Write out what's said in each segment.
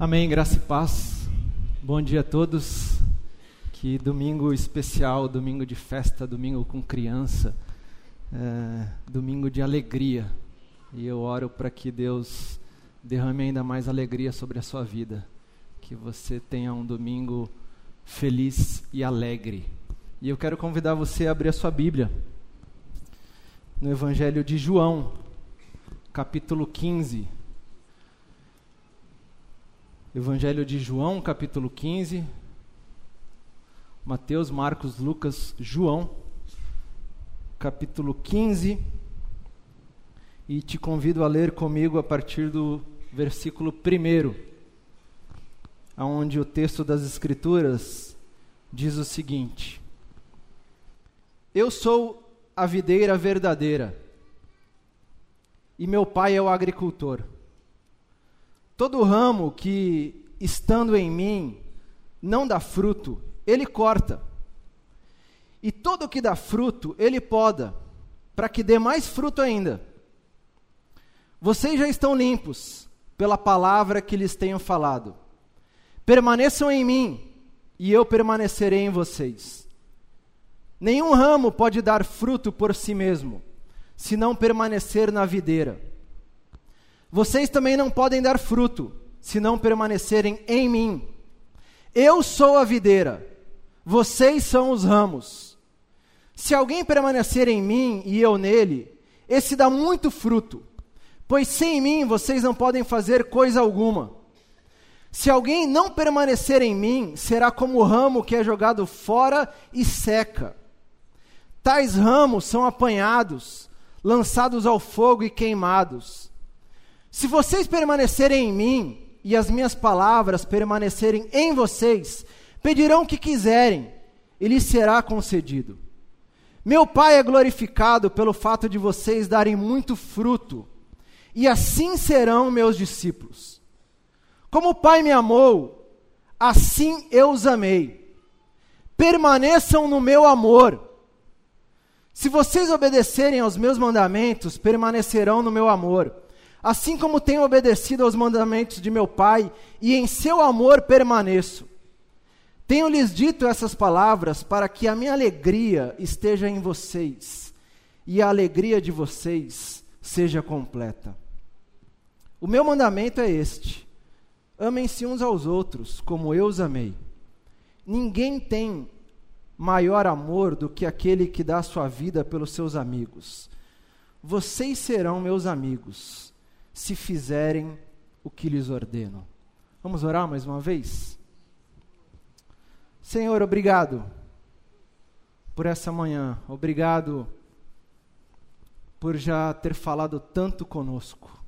Amém, graça e paz. Bom dia a todos. Que domingo especial, domingo de festa, domingo com criança, é, domingo de alegria. E eu oro para que Deus derrame ainda mais alegria sobre a sua vida. Que você tenha um domingo feliz e alegre. E eu quero convidar você a abrir a sua Bíblia no Evangelho de João, capítulo 15. Evangelho de João, capítulo 15. Mateus, Marcos, Lucas, João, capítulo 15. E te convido a ler comigo a partir do versículo 1, onde o texto das Escrituras diz o seguinte: Eu sou a videira verdadeira, e meu pai é o agricultor. Todo ramo que, estando em mim, não dá fruto, ele corta. E todo que dá fruto, ele poda, para que dê mais fruto ainda. Vocês já estão limpos pela palavra que lhes tenho falado. Permaneçam em mim, e eu permanecerei em vocês. Nenhum ramo pode dar fruto por si mesmo, se não permanecer na videira. Vocês também não podem dar fruto, se não permanecerem em mim. Eu sou a videira, vocês são os ramos. Se alguém permanecer em mim e eu nele, esse dá muito fruto, pois sem mim vocês não podem fazer coisa alguma. Se alguém não permanecer em mim, será como o ramo que é jogado fora e seca. Tais ramos são apanhados, lançados ao fogo e queimados. Se vocês permanecerem em mim e as minhas palavras permanecerem em vocês, pedirão o que quiserem e lhes será concedido. Meu Pai é glorificado pelo fato de vocês darem muito fruto, e assim serão meus discípulos. Como o Pai me amou, assim eu os amei. Permaneçam no meu amor. Se vocês obedecerem aos meus mandamentos, permanecerão no meu amor assim como tenho obedecido aos mandamentos de meu Pai, e em seu amor permaneço. Tenho-lhes dito essas palavras para que a minha alegria esteja em vocês, e a alegria de vocês seja completa. O meu mandamento é este: amem-se uns aos outros, como eu os amei. Ninguém tem maior amor do que aquele que dá sua vida pelos seus amigos. Vocês serão meus amigos se fizerem o que lhes ordeno. Vamos orar mais uma vez? Senhor, obrigado por essa manhã, obrigado por já ter falado tanto conosco,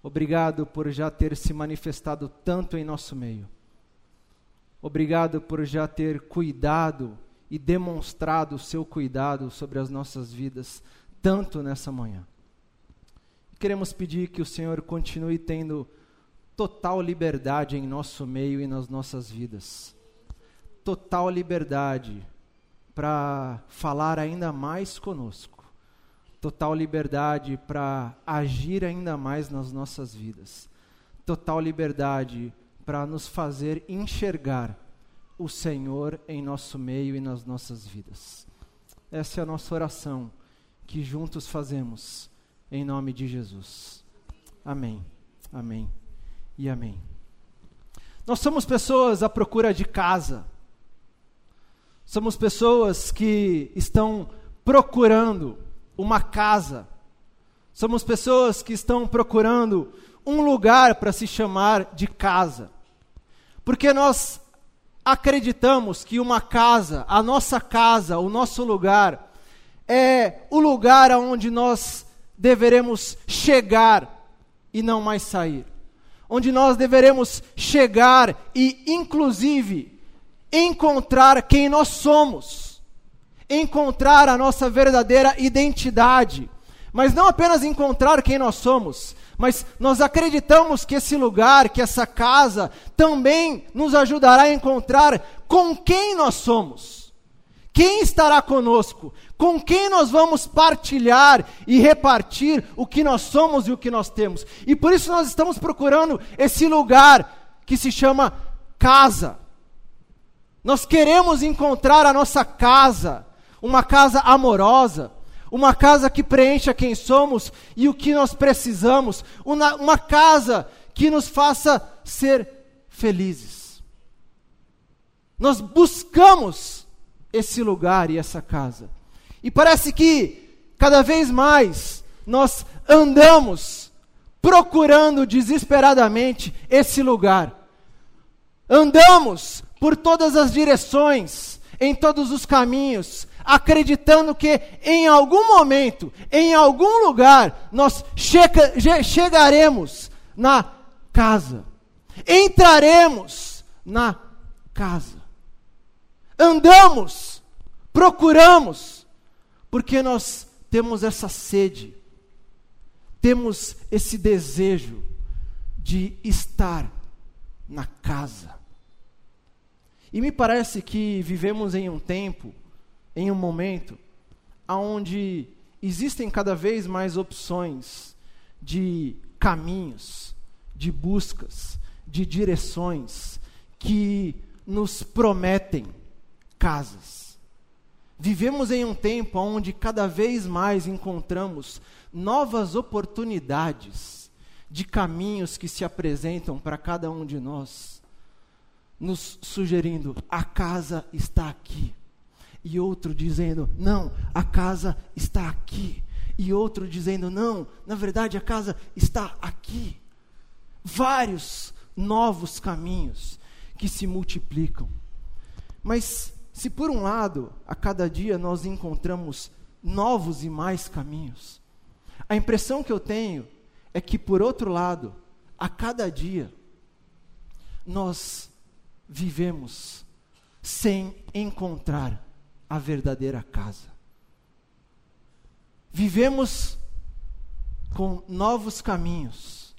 obrigado por já ter se manifestado tanto em nosso meio, obrigado por já ter cuidado e demonstrado o seu cuidado sobre as nossas vidas, tanto nessa manhã. Queremos pedir que o Senhor continue tendo total liberdade em nosso meio e nas nossas vidas. Total liberdade para falar ainda mais conosco. Total liberdade para agir ainda mais nas nossas vidas. Total liberdade para nos fazer enxergar o Senhor em nosso meio e nas nossas vidas. Essa é a nossa oração que juntos fazemos em nome de Jesus. Amém, amém e amém. Nós somos pessoas à procura de casa. Somos pessoas que estão procurando uma casa. Somos pessoas que estão procurando um lugar para se chamar de casa. Porque nós acreditamos que uma casa, a nossa casa, o nosso lugar, é o lugar onde nós deveremos chegar e não mais sair. Onde nós deveremos chegar e, inclusive, encontrar quem nós somos, encontrar a nossa verdadeira identidade. Mas não apenas encontrar quem nós somos, mas nós acreditamos que esse lugar, que essa casa, também nos ajudará a encontrar com quem nós somos. Quem estará conosco? Com quem nós vamos partilhar e repartir o que nós somos e o que nós temos? E por isso nós estamos procurando esse lugar que se chama casa. Nós queremos encontrar a nossa casa, uma casa amorosa, uma casa que preencha quem somos e o que nós precisamos, uma, uma casa que nos faça ser felizes. Nós buscamos esse lugar e essa casa. E parece que cada vez mais nós andamos procurando desesperadamente esse lugar. Andamos por todas as direções, em todos os caminhos, acreditando que em algum momento, em algum lugar, nós chega, chegaremos na casa. Entraremos na casa. Andamos, procuramos, porque nós temos essa sede, temos esse desejo de estar na casa. E me parece que vivemos em um tempo, em um momento, onde existem cada vez mais opções de caminhos, de buscas, de direções que nos prometem casas. Vivemos em um tempo onde cada vez mais encontramos novas oportunidades de caminhos que se apresentam para cada um de nós, nos sugerindo: a casa está aqui. E outro dizendo: não, a casa está aqui. E outro dizendo: não, na verdade a casa está aqui. Vários novos caminhos que se multiplicam. Mas se por um lado, a cada dia nós encontramos novos e mais caminhos, a impressão que eu tenho é que, por outro lado, a cada dia, nós vivemos sem encontrar a verdadeira casa. Vivemos com novos caminhos,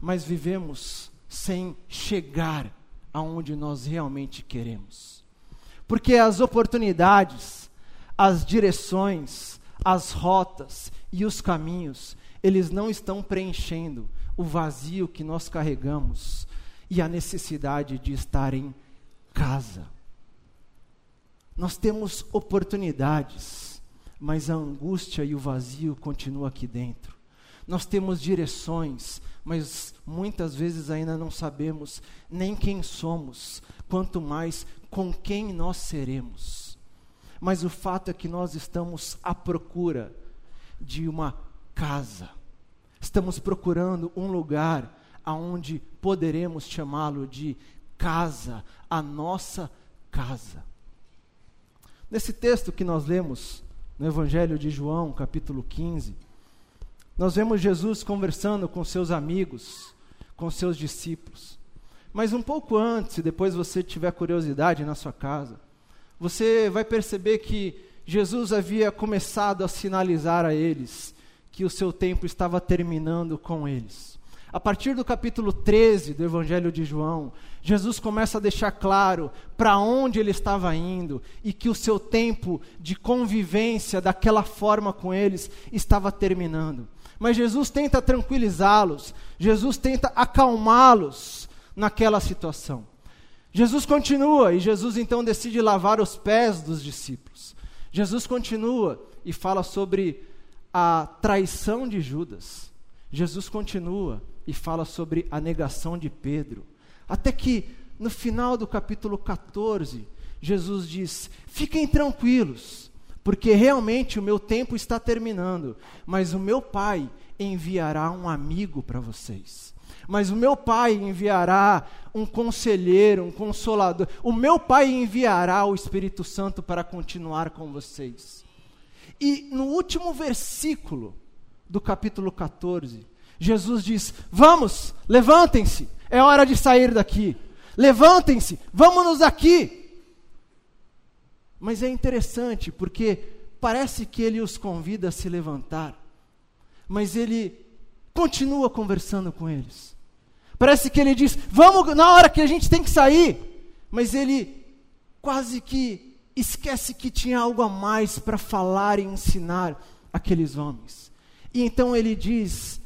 mas vivemos sem chegar aonde nós realmente queremos. Porque as oportunidades, as direções, as rotas e os caminhos, eles não estão preenchendo o vazio que nós carregamos e a necessidade de estar em casa. Nós temos oportunidades, mas a angústia e o vazio continuam aqui dentro. Nós temos direções, mas muitas vezes ainda não sabemos nem quem somos, quanto mais com quem nós seremos. Mas o fato é que nós estamos à procura de uma casa. Estamos procurando um lugar aonde poderemos chamá-lo de casa, a nossa casa. Nesse texto que nós lemos no Evangelho de João, capítulo 15, nós vemos Jesus conversando com seus amigos, com seus discípulos. Mas um pouco antes, se depois você tiver curiosidade na sua casa, você vai perceber que Jesus havia começado a sinalizar a eles que o seu tempo estava terminando com eles. A partir do capítulo 13 do Evangelho de João, Jesus começa a deixar claro para onde ele estava indo e que o seu tempo de convivência daquela forma com eles estava terminando. Mas Jesus tenta tranquilizá-los, Jesus tenta acalmá-los naquela situação. Jesus continua e Jesus então decide lavar os pés dos discípulos. Jesus continua e fala sobre a traição de Judas. Jesus continua e fala sobre a negação de Pedro. Até que no final do capítulo 14, Jesus diz: Fiquem tranquilos, porque realmente o meu tempo está terminando, mas o meu Pai enviará um amigo para vocês. Mas o meu Pai enviará um conselheiro, um consolador. O meu Pai enviará o Espírito Santo para continuar com vocês. E no último versículo do capítulo 14, Jesus diz: Vamos, levantem-se, é hora de sair daqui. Levantem-se, vamos-nos daqui. Mas é interessante porque parece que ele os convida a se levantar, mas ele continua conversando com eles. Parece que ele diz: Vamos na hora que a gente tem que sair, mas ele quase que esquece que tinha algo a mais para falar e ensinar aqueles homens. E então ele diz: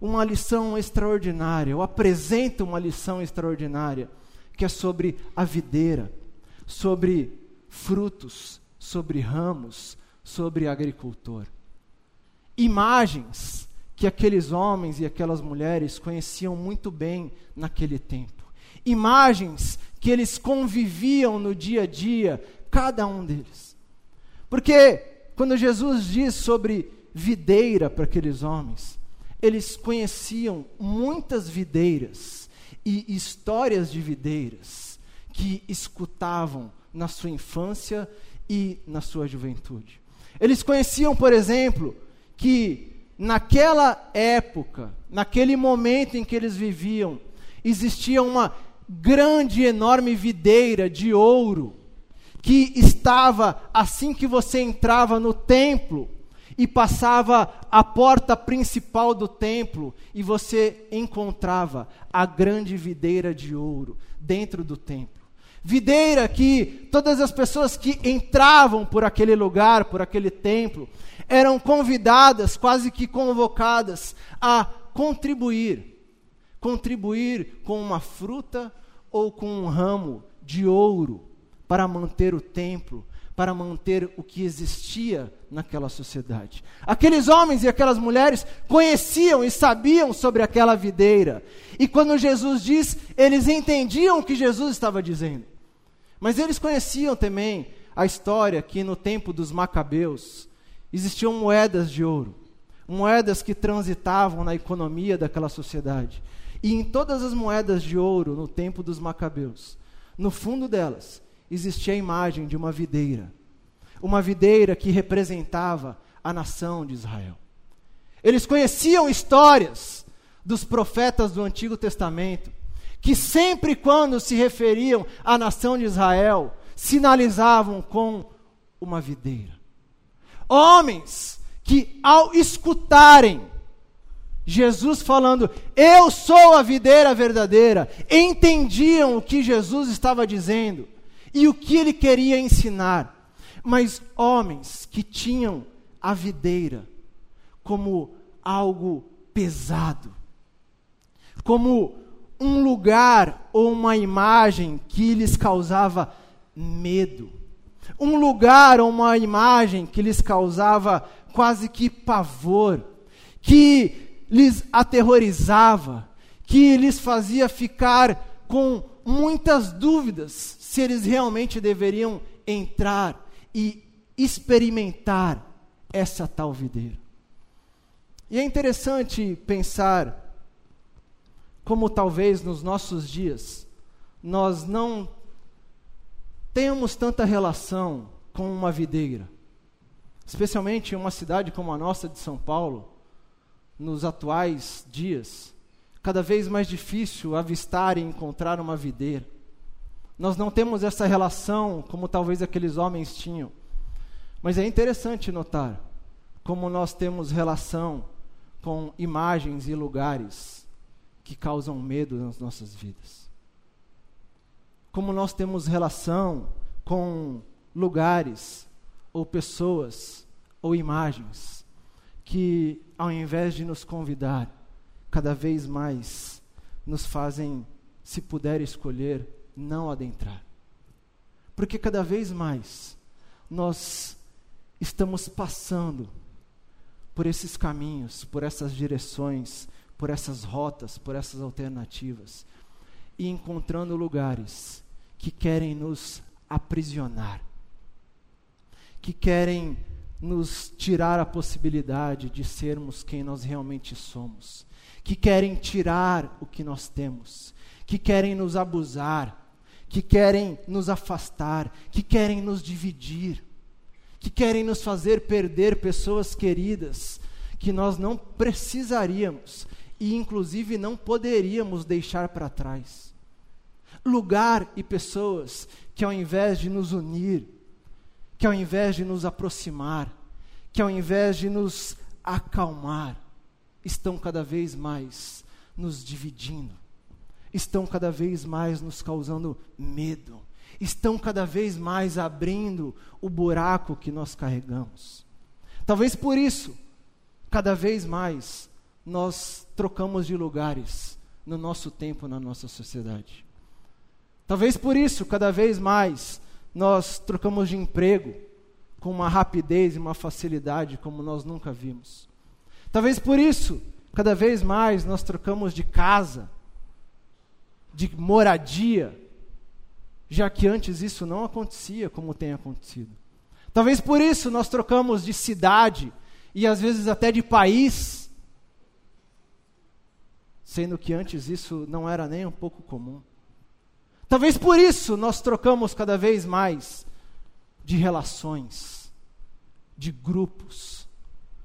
uma lição extraordinária, ou apresenta uma lição extraordinária, que é sobre a videira, sobre frutos, sobre ramos, sobre agricultor. Imagens que aqueles homens e aquelas mulheres conheciam muito bem naquele tempo. Imagens que eles conviviam no dia a dia, cada um deles. Porque quando Jesus diz sobre videira para aqueles homens, eles conheciam muitas videiras e histórias de videiras que escutavam na sua infância e na sua juventude. Eles conheciam, por exemplo, que naquela época, naquele momento em que eles viviam, existia uma grande, enorme videira de ouro que estava assim que você entrava no templo e passava a porta principal do templo e você encontrava a grande videira de ouro dentro do templo. Videira que todas as pessoas que entravam por aquele lugar, por aquele templo, eram convidadas, quase que convocadas, a contribuir. Contribuir com uma fruta ou com um ramo de ouro para manter o templo, para manter o que existia naquela sociedade. Aqueles homens e aquelas mulheres conheciam e sabiam sobre aquela videira. E quando Jesus diz, eles entendiam o que Jesus estava dizendo. Mas eles conheciam também a história que no tempo dos Macabeus existiam moedas de ouro, moedas que transitavam na economia daquela sociedade. E em todas as moedas de ouro no tempo dos Macabeus, no fundo delas, existia a imagem de uma videira. Uma videira que representava a nação de Israel. Eles conheciam histórias dos profetas do Antigo Testamento, que sempre quando se referiam à nação de Israel, sinalizavam com uma videira. Homens que, ao escutarem Jesus falando, Eu sou a videira verdadeira, entendiam o que Jesus estava dizendo e o que ele queria ensinar. Mas homens que tinham a videira como algo pesado, como um lugar ou uma imagem que lhes causava medo, um lugar ou uma imagem que lhes causava quase que pavor, que lhes aterrorizava, que lhes fazia ficar com muitas dúvidas se eles realmente deveriam entrar e experimentar essa tal videira. E é interessante pensar como talvez nos nossos dias nós não temos tanta relação com uma videira, especialmente em uma cidade como a nossa de São Paulo, nos atuais dias, cada vez mais difícil avistar e encontrar uma videira. Nós não temos essa relação como talvez aqueles homens tinham. Mas é interessante notar como nós temos relação com imagens e lugares que causam medo nas nossas vidas. Como nós temos relação com lugares ou pessoas ou imagens que, ao invés de nos convidar, cada vez mais nos fazem, se puder escolher, não adentrar. Porque cada vez mais nós estamos passando por esses caminhos, por essas direções, por essas rotas, por essas alternativas e encontrando lugares que querem nos aprisionar, que querem nos tirar a possibilidade de sermos quem nós realmente somos, que querem tirar o que nós temos, que querem nos abusar, que querem nos afastar, que querem nos dividir, que querem nos fazer perder pessoas queridas que nós não precisaríamos e, inclusive, não poderíamos deixar para trás. Lugar e pessoas que, ao invés de nos unir, que, ao invés de nos aproximar, que, ao invés de nos acalmar, estão cada vez mais nos dividindo estão cada vez mais nos causando medo, estão cada vez mais abrindo o buraco que nós carregamos. Talvez por isso, cada vez mais, nós trocamos de lugares no nosso tempo, na nossa sociedade. Talvez por isso, cada vez mais, nós trocamos de emprego com uma rapidez e uma facilidade como nós nunca vimos. Talvez por isso, cada vez mais, nós trocamos de casa, de moradia, já que antes isso não acontecia como tem acontecido. Talvez por isso nós trocamos de cidade e às vezes até de país, sendo que antes isso não era nem um pouco comum. Talvez por isso nós trocamos cada vez mais de relações, de grupos.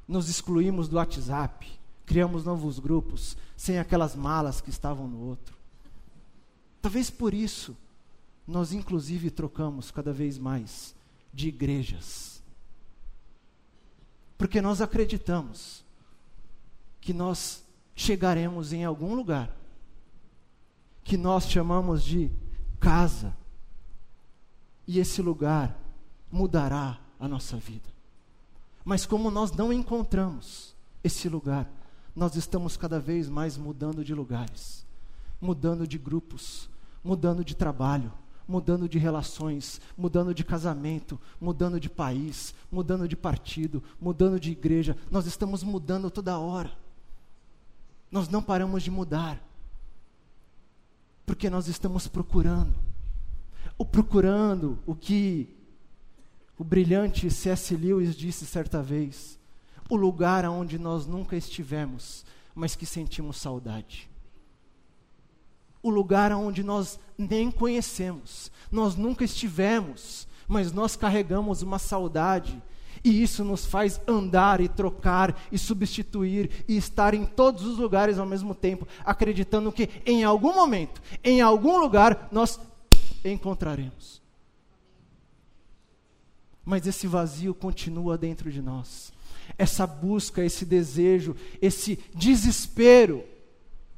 Nos excluímos do WhatsApp, criamos novos grupos, sem aquelas malas que estavam no outro. Talvez por isso nós, inclusive, trocamos cada vez mais de igrejas. Porque nós acreditamos que nós chegaremos em algum lugar que nós chamamos de casa. E esse lugar mudará a nossa vida. Mas como nós não encontramos esse lugar, nós estamos cada vez mais mudando de lugares, mudando de grupos, mudando de trabalho, mudando de relações, mudando de casamento, mudando de país, mudando de partido, mudando de igreja. Nós estamos mudando toda hora. Nós não paramos de mudar. Porque nós estamos procurando. O procurando o que o brilhante C.S. Lewis disse certa vez: o lugar aonde nós nunca estivemos, mas que sentimos saudade o lugar onde nós nem conhecemos, nós nunca estivemos, mas nós carregamos uma saudade. E isso nos faz andar e trocar e substituir e estar em todos os lugares ao mesmo tempo, acreditando que em algum momento, em algum lugar, nós encontraremos. Mas esse vazio continua dentro de nós. Essa busca, esse desejo, esse desespero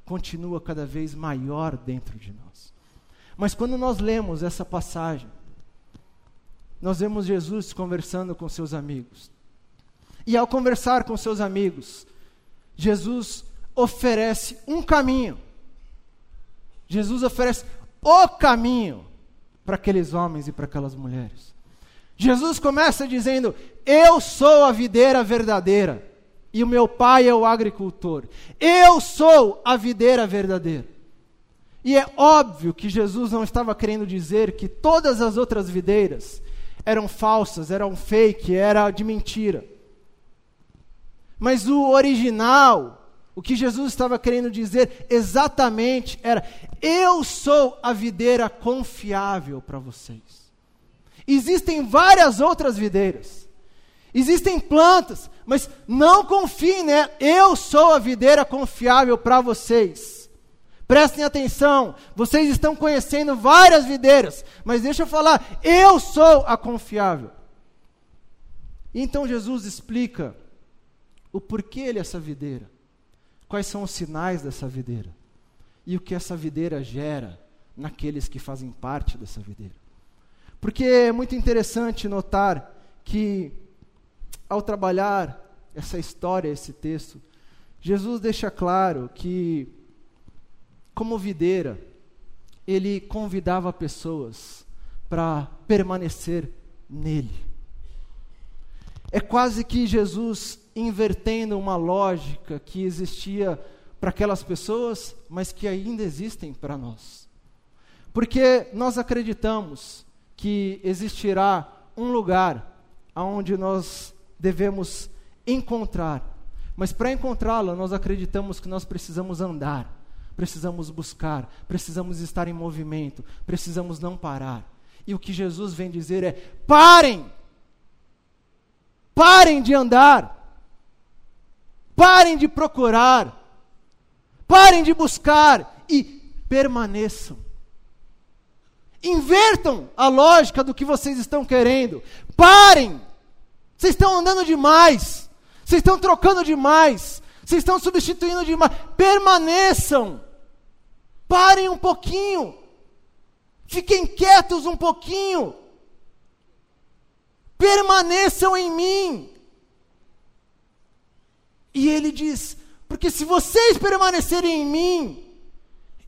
continua cada vez maior dentro de nós. Mas quando nós lemos essa passagem, nós vemos Jesus conversando com seus amigos. E ao conversar com seus amigos, Jesus oferece um caminho. Jesus oferece o caminho para aqueles homens e para aquelas mulheres. Jesus começa dizendo: Eu sou a videira verdadeira e o meu pai é o agricultor. Eu sou a videira verdadeira. E é óbvio que Jesus não estava querendo dizer que todas as outras videiras eram falsas, eram fake, era de mentira. Mas o original, o que Jesus estava querendo dizer exatamente era: eu sou a videira confiável para vocês. Existem várias outras videiras. Existem plantas, mas não confiem, né? Eu sou a videira confiável para vocês. Prestem atenção, vocês estão conhecendo várias videiras, mas deixa eu falar, eu sou a confiável. então Jesus explica o porquê ele é essa videira, quais são os sinais dessa videira e o que essa videira gera naqueles que fazem parte dessa videira. Porque é muito interessante notar que ao trabalhar essa história, esse texto, Jesus deixa claro que, como videira, ele convidava pessoas para permanecer nele. É quase que Jesus invertendo uma lógica que existia para aquelas pessoas, mas que ainda existem para nós. Porque nós acreditamos que existirá um lugar onde nós devemos encontrar. Mas para encontrá-lo, nós acreditamos que nós precisamos andar, precisamos buscar, precisamos estar em movimento, precisamos não parar. E o que Jesus vem dizer é: parem! Parem de andar! Parem de procurar! Parem de buscar e permaneçam. Invertam a lógica do que vocês estão querendo. Parem vocês estão andando demais. Vocês estão trocando demais. Vocês estão substituindo demais. Permaneçam. Parem um pouquinho. Fiquem quietos um pouquinho. Permaneçam em mim. E ele diz: Porque se vocês permanecerem em mim,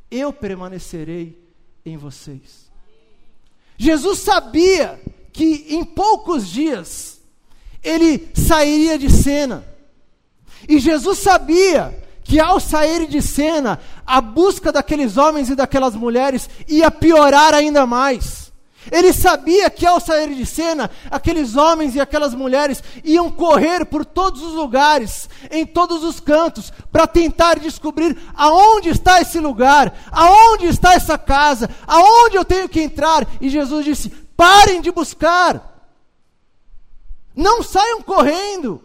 eu permanecerei em vocês. Jesus sabia que em poucos dias ele sairia de cena. E Jesus sabia que ao sair de cena, a busca daqueles homens e daquelas mulheres ia piorar ainda mais. Ele sabia que ao sair de cena, aqueles homens e aquelas mulheres iam correr por todos os lugares, em todos os cantos, para tentar descobrir aonde está esse lugar, aonde está essa casa, aonde eu tenho que entrar. E Jesus disse: parem de buscar, não saiam correndo,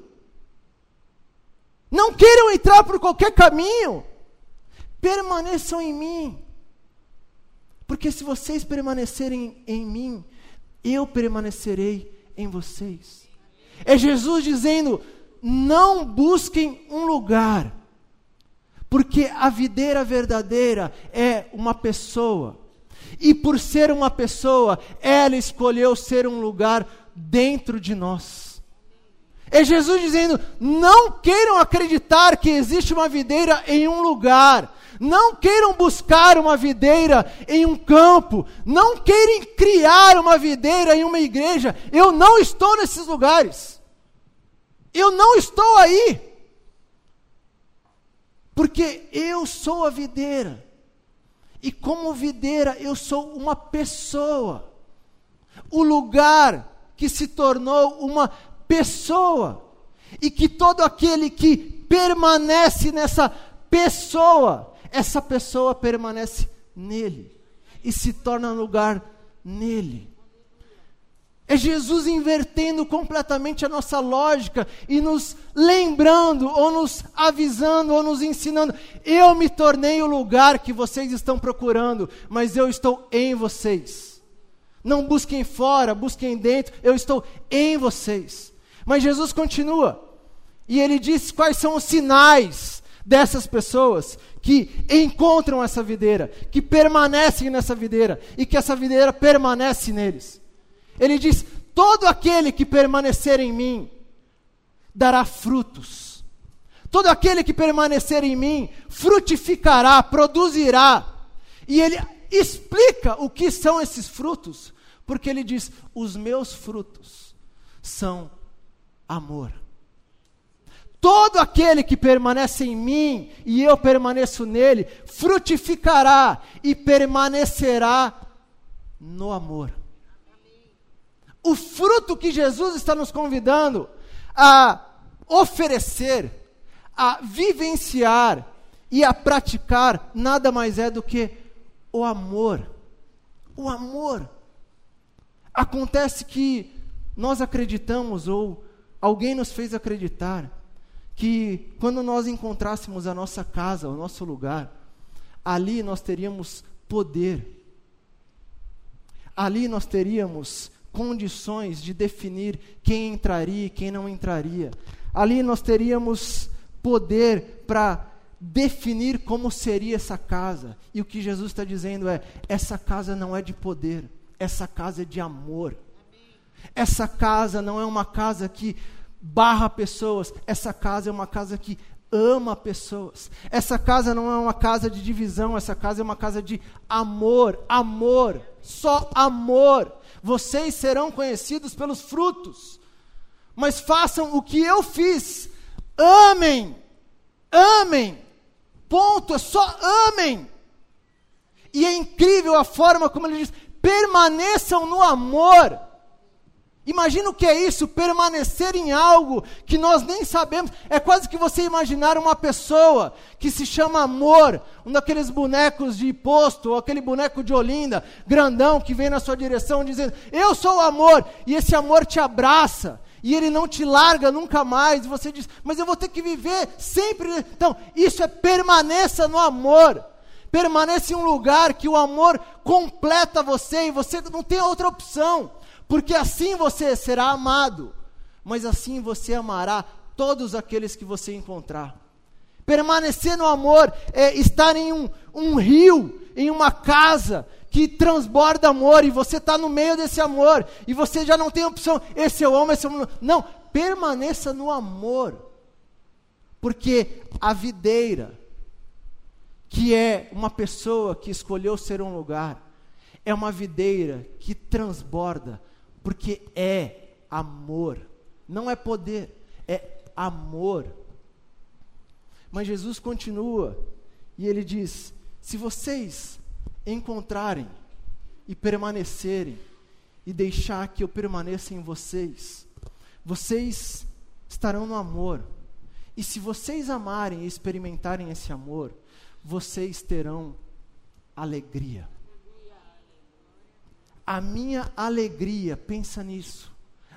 não queiram entrar por qualquer caminho, permaneçam em mim. Porque se vocês permanecerem em mim, eu permanecerei em vocês. É Jesus dizendo: não busquem um lugar, porque a videira verdadeira é uma pessoa. E por ser uma pessoa, ela escolheu ser um lugar dentro de nós. É Jesus dizendo: não queiram acreditar que existe uma videira em um lugar, não queiram buscar uma videira em um campo. Não queiram criar uma videira em uma igreja. Eu não estou nesses lugares. Eu não estou aí. Porque eu sou a videira. E como videira, eu sou uma pessoa. O lugar que se tornou uma pessoa. E que todo aquele que permanece nessa pessoa essa pessoa permanece nele e se torna lugar nele. É Jesus invertendo completamente a nossa lógica e nos lembrando, ou nos avisando, ou nos ensinando. Eu me tornei o lugar que vocês estão procurando, mas eu estou em vocês. Não busquem fora, busquem dentro, eu estou em vocês. Mas Jesus continua, e ele diz quais são os sinais dessas pessoas que encontram essa videira, que permanecem nessa videira e que essa videira permanece neles. Ele diz: Todo aquele que permanecer em mim dará frutos. Todo aquele que permanecer em mim frutificará, produzirá. E ele explica o que são esses frutos, porque ele diz: Os meus frutos são amor. Todo aquele que permanece em mim e eu permaneço nele, frutificará e permanecerá no amor. O fruto que Jesus está nos convidando a oferecer, a vivenciar e a praticar, nada mais é do que o amor. O amor. Acontece que nós acreditamos, ou alguém nos fez acreditar, que quando nós encontrássemos a nossa casa, o nosso lugar, ali nós teríamos poder, ali nós teríamos condições de definir quem entraria e quem não entraria, ali nós teríamos poder para definir como seria essa casa. E o que Jesus está dizendo é: essa casa não é de poder, essa casa é de amor. Essa casa não é uma casa que barra pessoas. Essa casa é uma casa que ama pessoas. Essa casa não é uma casa de divisão, essa casa é uma casa de amor, amor, só amor. Vocês serão conhecidos pelos frutos. Mas façam o que eu fiz. Amem. Amem. Ponto, é só amem. E é incrível a forma como ele diz: permaneçam no amor. Imagina o que é isso, permanecer em algo que nós nem sabemos. É quase que você imaginar uma pessoa que se chama amor, um daqueles bonecos de posto, ou aquele boneco de Olinda, grandão, que vem na sua direção dizendo: Eu sou o amor, e esse amor te abraça. E ele não te larga nunca mais, e você diz, mas eu vou ter que viver sempre. Então, isso é permaneça no amor. Permaneça em um lugar que o amor completa você e você não tem outra opção porque assim você será amado, mas assim você amará todos aqueles que você encontrar. Permanecer no amor é estar em um, um rio, em uma casa que transborda amor, e você está no meio desse amor, e você já não tem opção, esse eu amo, esse eu amo. Não, permaneça no amor. Porque a videira, que é uma pessoa que escolheu ser um lugar, é uma videira que transborda, porque é amor, não é poder, é amor. Mas Jesus continua e ele diz: se vocês encontrarem e permanecerem e deixar que eu permaneça em vocês, vocês estarão no amor. E se vocês amarem e experimentarem esse amor, vocês terão alegria. A minha alegria, pensa nisso.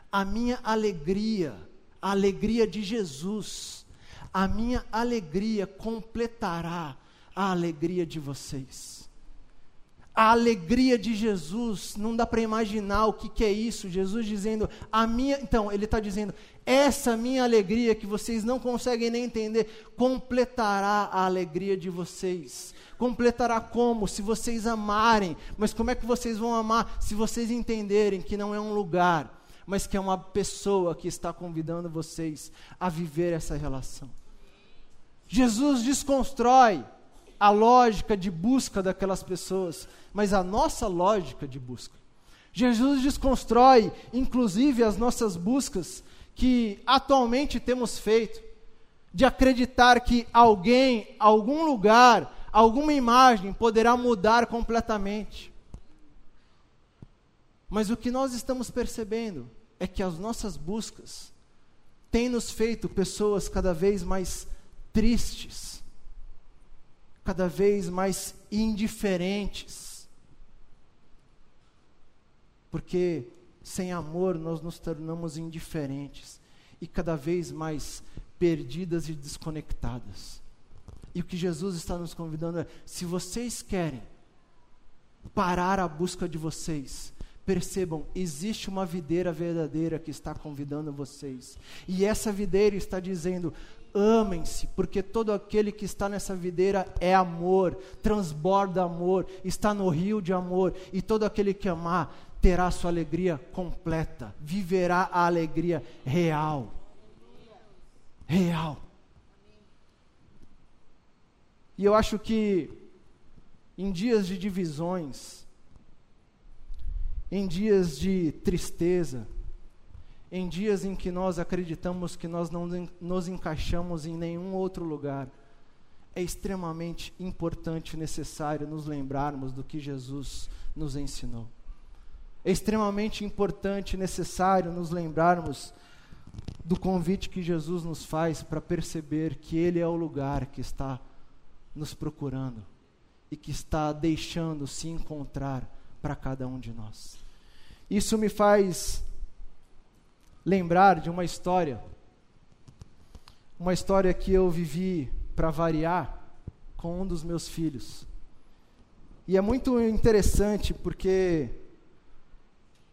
A minha alegria, a alegria de Jesus, a minha alegria completará a alegria de vocês. A alegria de Jesus, não dá para imaginar o que, que é isso. Jesus dizendo, a minha. Então, ele está dizendo, essa minha alegria que vocês não conseguem nem entender, completará a alegria de vocês. Completará como? Se vocês amarem. Mas como é que vocês vão amar? Se vocês entenderem que não é um lugar, mas que é uma pessoa que está convidando vocês a viver essa relação. Jesus desconstrói a lógica de busca daquelas pessoas, mas a nossa lógica de busca. Jesus desconstrói, inclusive, as nossas buscas que atualmente temos feito, de acreditar que alguém, algum lugar, alguma imagem poderá mudar completamente. Mas o que nós estamos percebendo é que as nossas buscas têm nos feito pessoas cada vez mais tristes, cada vez mais indiferentes. Porque sem amor nós nos tornamos indiferentes e cada vez mais perdidas e desconectadas. E o que Jesus está nos convidando é: se vocês querem parar a busca de vocês, percebam, existe uma videira verdadeira que está convidando vocês. E essa videira está dizendo: amem-se, porque todo aquele que está nessa videira é amor, transborda amor, está no rio de amor, e todo aquele que amar terá sua alegria completa, viverá a alegria real. Real. E eu acho que em dias de divisões, em dias de tristeza, em dias em que nós acreditamos que nós não nos encaixamos em nenhum outro lugar, é extremamente importante e necessário nos lembrarmos do que Jesus nos ensinou. É extremamente importante e necessário nos lembrarmos do convite que Jesus nos faz para perceber que Ele é o lugar que está nos procurando e que está deixando se encontrar para cada um de nós. Isso me faz lembrar de uma história, uma história que eu vivi para variar com um dos meus filhos. E é muito interessante porque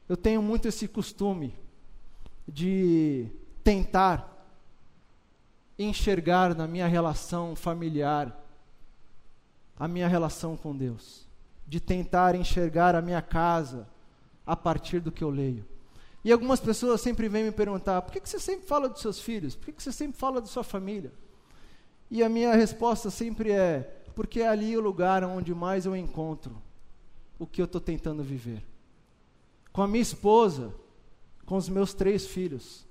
eu tenho muito esse costume de tentar enxergar na minha relação familiar a minha relação com Deus, de tentar enxergar a minha casa a partir do que eu leio. E algumas pessoas sempre vêm me perguntar: por que, você sempre fala dos seus filhos? Por que você sempre fala da sua família? E a minha resposta sempre é: porque é ali o lugar onde mais eu encontro o que eu estou tentando viver. Com a minha esposa, com os meus três filhos.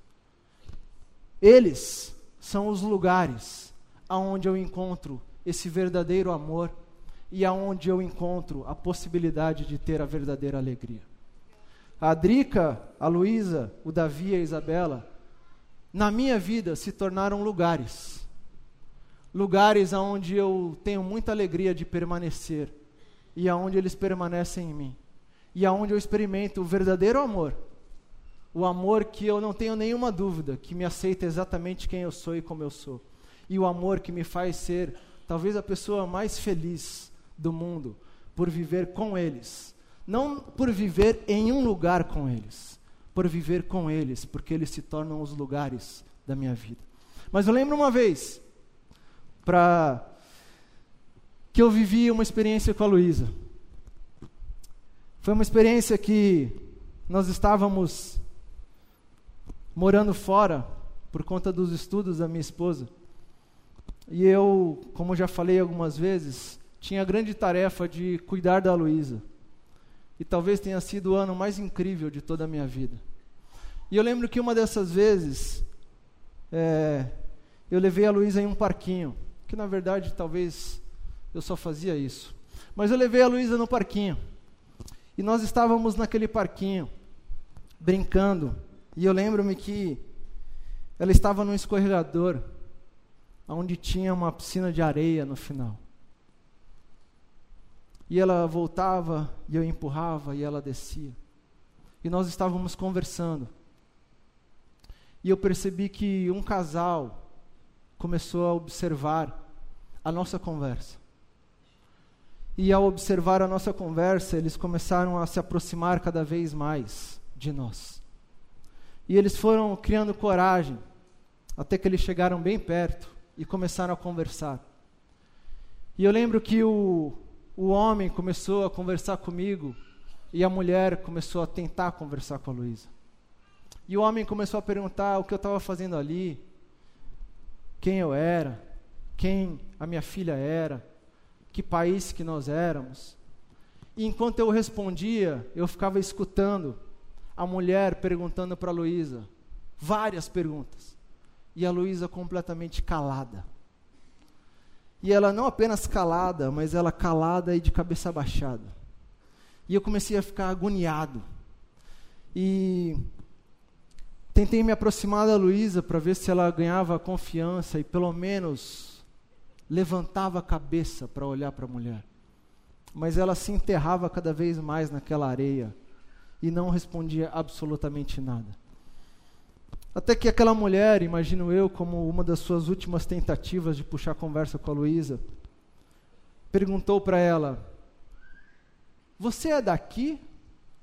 Eles são os lugares aonde eu encontro esse verdadeiro amor e aonde eu encontro a possibilidade de ter a verdadeira alegria a Drica, a Luísa, o Davi e a Isabela, na minha vida se tornaram lugares. Lugares onde eu tenho muita alegria de permanecer e aonde eles permanecem em mim. E aonde eu experimento o verdadeiro amor. O amor que eu não tenho nenhuma dúvida, que me aceita exatamente quem eu sou e como eu sou. E o amor que me faz ser talvez a pessoa mais feliz do mundo por viver com eles não por viver em um lugar com eles, por viver com eles, porque eles se tornam os lugares da minha vida. Mas eu lembro uma vez, para que eu vivi uma experiência com a Luísa. Foi uma experiência que nós estávamos morando fora por conta dos estudos da minha esposa. E eu, como já falei algumas vezes, tinha a grande tarefa de cuidar da Luísa. E talvez tenha sido o ano mais incrível de toda a minha vida. E eu lembro que uma dessas vezes, é, eu levei a Luísa em um parquinho, que na verdade talvez eu só fazia isso. Mas eu levei a Luísa no parquinho. E nós estávamos naquele parquinho, brincando. E eu lembro-me que ela estava num escorregador, onde tinha uma piscina de areia no final. E ela voltava, e eu empurrava, e ela descia. E nós estávamos conversando. E eu percebi que um casal começou a observar a nossa conversa. E ao observar a nossa conversa, eles começaram a se aproximar cada vez mais de nós. E eles foram criando coragem, até que eles chegaram bem perto e começaram a conversar. E eu lembro que o, o homem começou a conversar comigo e a mulher começou a tentar conversar com a Luísa. E o homem começou a perguntar o que eu estava fazendo ali, quem eu era, quem a minha filha era, que país que nós éramos. E enquanto eu respondia, eu ficava escutando a mulher perguntando para a Luísa várias perguntas. E a Luísa completamente calada. E ela não apenas calada, mas ela calada e de cabeça baixada. E eu comecei a ficar agoniado. E tentei me aproximar da Luísa para ver se ela ganhava confiança e pelo menos levantava a cabeça para olhar para a mulher. Mas ela se enterrava cada vez mais naquela areia e não respondia absolutamente nada. Até que aquela mulher, imagino eu, como uma das suas últimas tentativas de puxar conversa com a Luísa, perguntou para ela: Você é daqui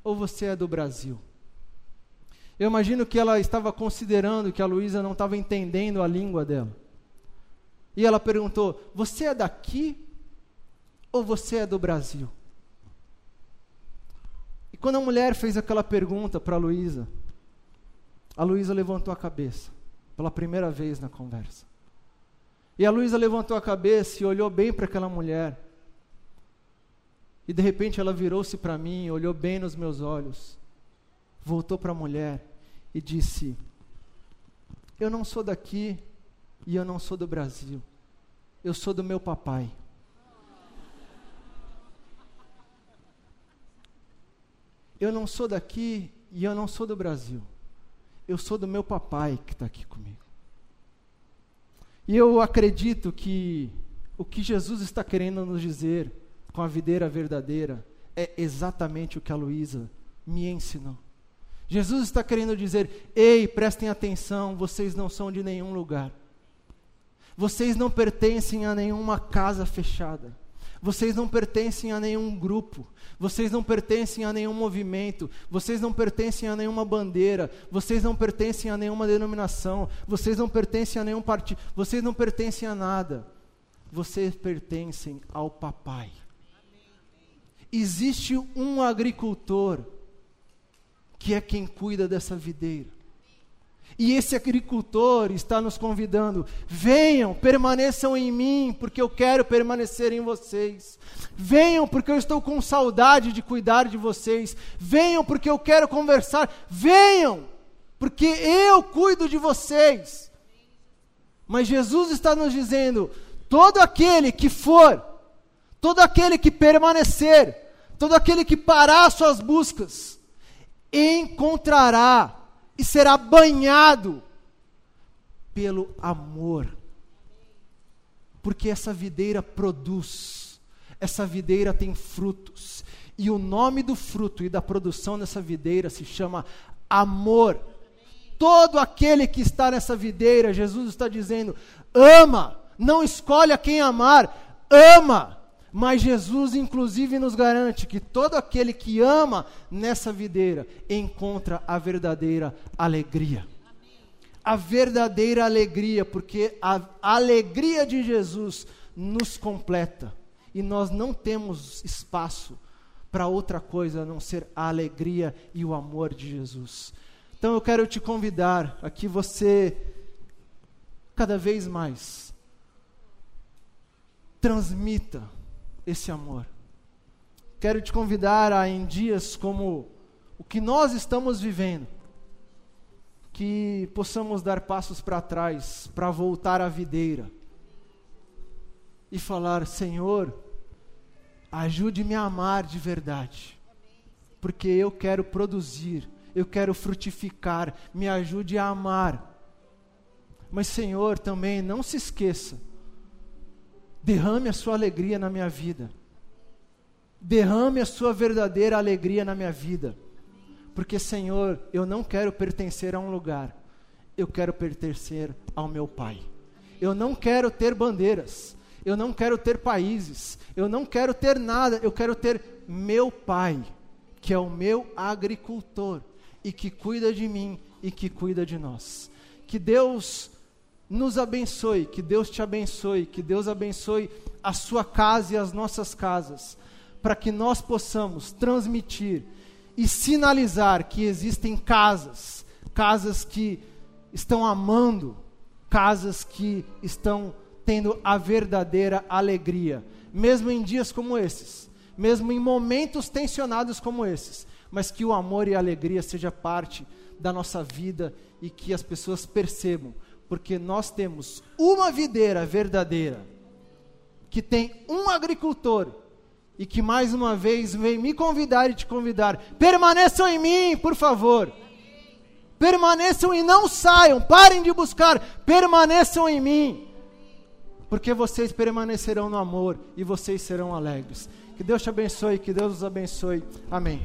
ou você é do Brasil? Eu imagino que ela estava considerando que a Luísa não estava entendendo a língua dela. E ela perguntou: Você é daqui ou você é do Brasil? Quando a mulher fez aquela pergunta para a Luísa, a Luísa levantou a cabeça, pela primeira vez na conversa. E a Luísa levantou a cabeça e olhou bem para aquela mulher. E de repente ela virou-se para mim, olhou bem nos meus olhos, voltou para a mulher e disse: Eu não sou daqui e eu não sou do Brasil. Eu sou do meu papai. eu não sou daqui e eu não sou do Brasil. Eu sou do meu papai que está aqui comigo. E eu acredito que o que Jesus está querendo nos dizer com a videira verdadeira é exatamente o que a Luísa me ensinou. Jesus está querendo dizer: ei, prestem atenção, vocês não são de nenhum lugar. Vocês não pertencem a nenhuma casa fechada. Vocês não pertencem a nenhum grupo, vocês não pertencem a nenhum movimento, vocês não pertencem a nenhuma bandeira, vocês não pertencem a nenhuma denominação, vocês não pertencem a nenhum partido, vocês não pertencem a nada. Vocês pertencem ao papai. Existe um agricultor que é quem cuida dessa videira. E esse agricultor está nos convidando: venham, permaneçam em mim, porque eu quero permanecer em vocês. Venham, porque eu estou com saudade de cuidar de vocês. Venham, porque eu quero conversar. Venham, porque eu cuido de vocês. Mas Jesus está nos dizendo: todo aquele que for, todo aquele que permanecer, todo aquele que parar suas buscas, encontrará e será banhado pelo amor. Porque essa videira produz, essa videira tem frutos, e o nome do fruto e da produção dessa videira se chama amor. Todo aquele que está nessa videira, Jesus está dizendo, ama, não escolhe a quem amar, ama. Mas Jesus, inclusive, nos garante que todo aquele que ama nessa videira encontra a verdadeira alegria. A verdadeira alegria, porque a alegria de Jesus nos completa. E nós não temos espaço para outra coisa a não ser a alegria e o amor de Jesus. Então eu quero te convidar a que você, cada vez mais, transmita esse amor. Quero te convidar a, em dias como o que nós estamos vivendo, que possamos dar passos para trás, para voltar à videira e falar: Senhor, ajude-me a amar de verdade, porque eu quero produzir, eu quero frutificar, me ajude a amar. Mas, Senhor, também não se esqueça, derrame a sua alegria na minha vida, derrame a sua verdadeira alegria na minha vida. Porque, Senhor, eu não quero pertencer a um lugar, eu quero pertencer ao meu Pai. Eu não quero ter bandeiras, eu não quero ter países, eu não quero ter nada, eu quero ter meu Pai, que é o meu agricultor e que cuida de mim e que cuida de nós. Que Deus nos abençoe, que Deus te abençoe, que Deus abençoe a sua casa e as nossas casas, para que nós possamos transmitir e sinalizar que existem casas, casas que estão amando, casas que estão tendo a verdadeira alegria, mesmo em dias como esses, mesmo em momentos tensionados como esses, mas que o amor e a alegria seja parte da nossa vida e que as pessoas percebam, porque nós temos uma videira verdadeira, que tem um agricultor e que mais uma vez vem me convidar e te convidar. Permaneçam em mim, por favor. Permaneçam e não saiam, parem de buscar, permaneçam em mim. Porque vocês permanecerão no amor e vocês serão alegres. Que Deus te abençoe, que Deus os abençoe. Amém.